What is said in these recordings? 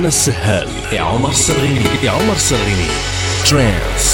أنا السهال. عمر سرغيني عمر سرغيني ترانس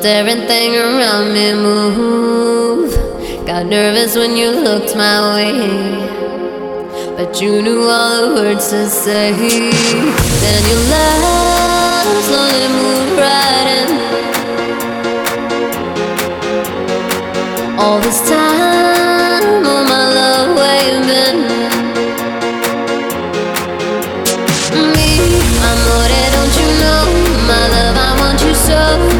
felt everything around me move. Got nervous when you looked my way, but you knew all the words to say. Then your love slowly moved right in. All this time, oh my love, been? Me, amore, don't you know? My love, I want you so.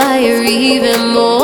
Fire even more.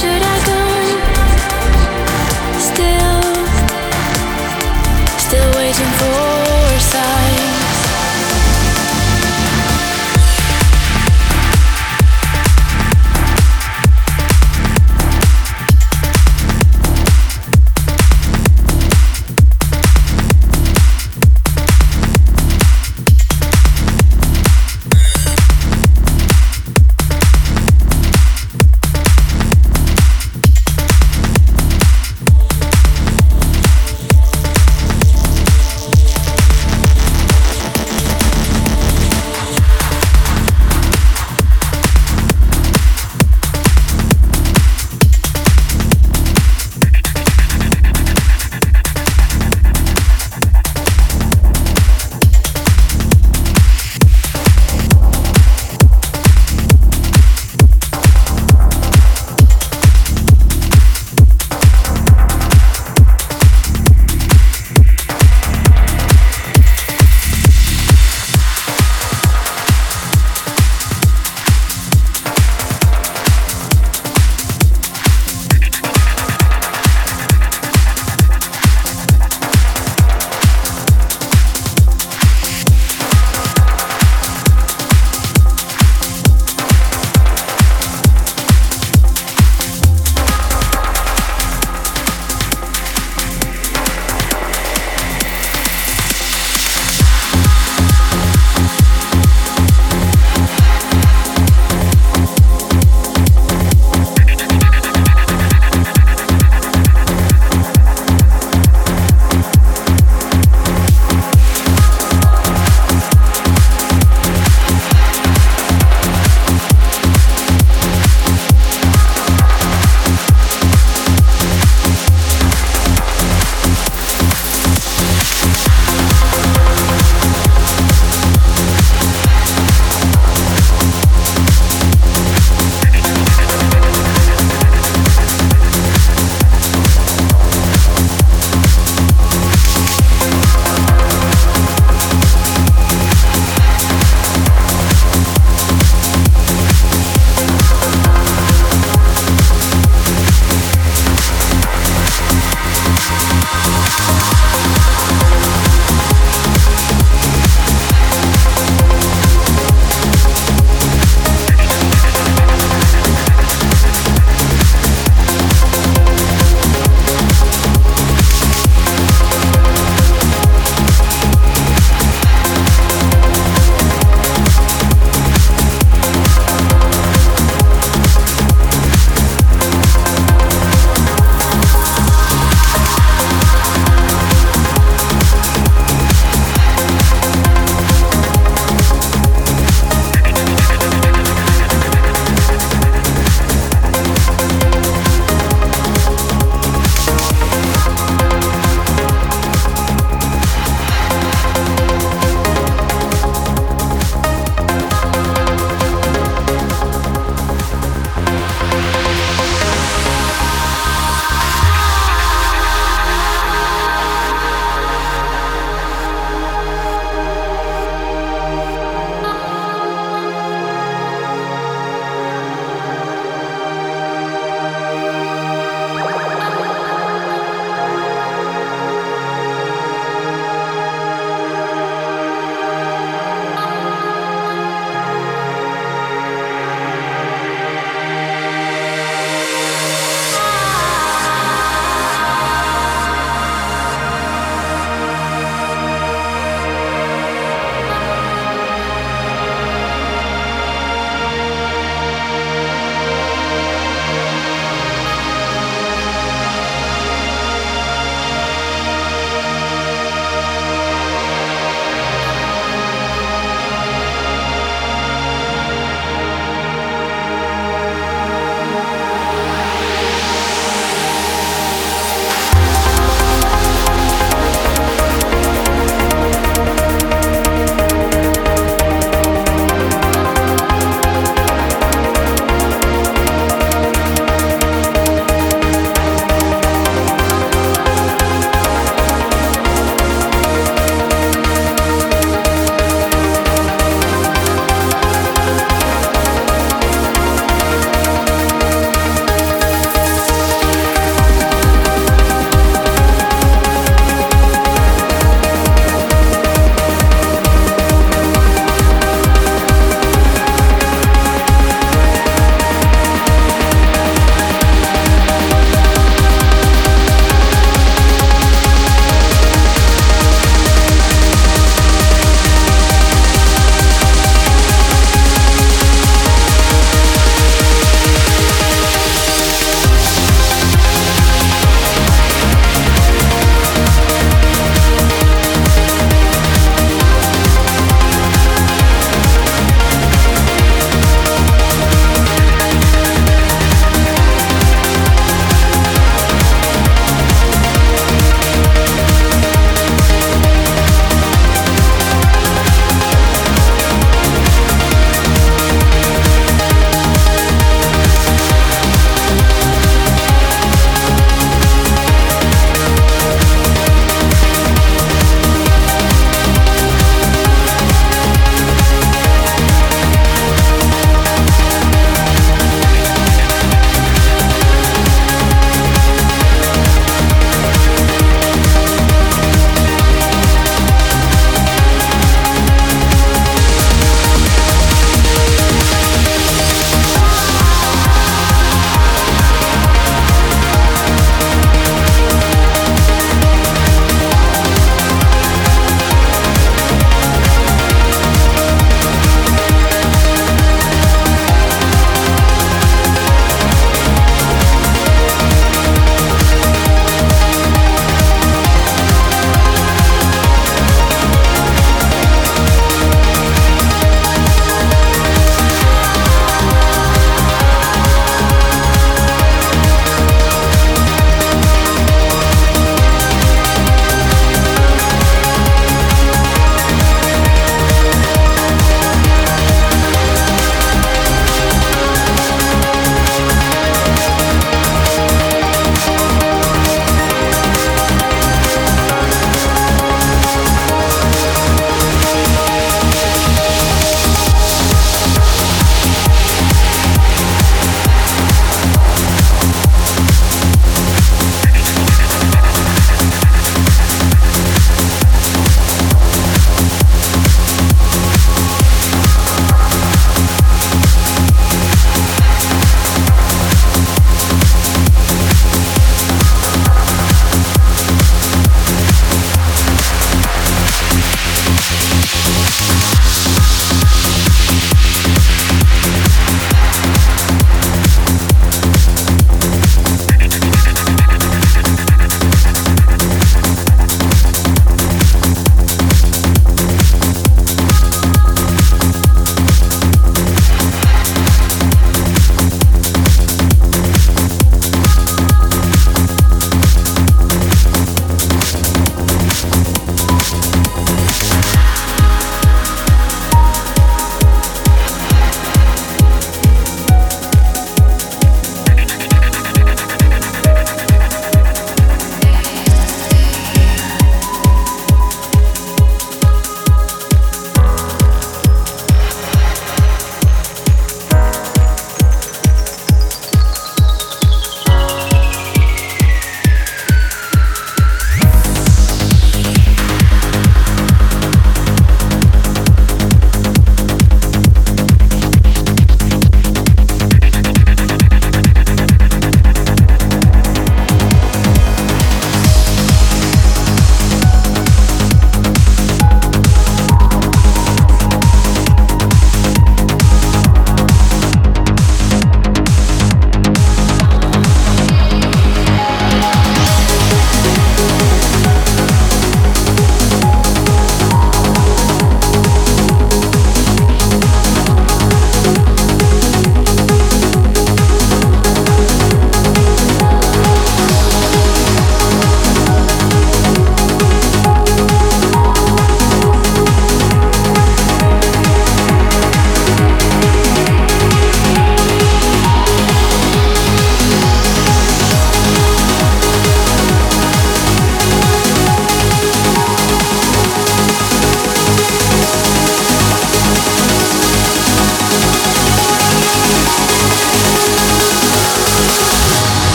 should I